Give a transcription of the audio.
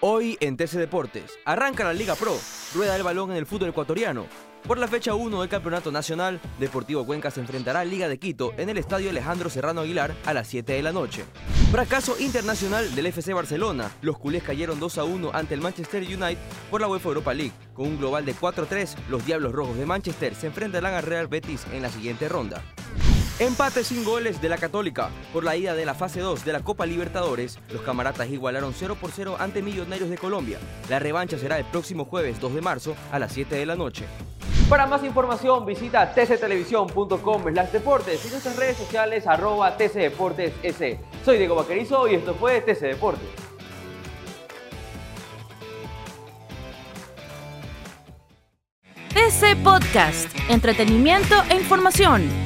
Hoy en TC Deportes, arranca la Liga Pro, rueda el balón en el fútbol ecuatoriano. Por la fecha 1 del Campeonato Nacional, Deportivo Cuenca se enfrentará a Liga de Quito en el Estadio Alejandro Serrano Aguilar a las 7 de la noche. Fracaso internacional del FC Barcelona. Los culés cayeron 2 a 1 ante el Manchester United por la UEFA Europa League. Con un global de 4-3, los Diablos Rojos de Manchester se enfrentarán al Real Betis en la siguiente ronda. Empate sin goles de la Católica. Por la ida de la fase 2 de la Copa Libertadores, los camaratas igualaron 0 por 0 ante Millonarios de Colombia. La revancha será el próximo jueves 2 de marzo a las 7 de la noche. Para más información visita tctelevisión.com deportes y nuestras redes sociales arroba tcdeportes Soy Diego Vaquerizo y esto fue TC Deportes. TC Podcast, entretenimiento e información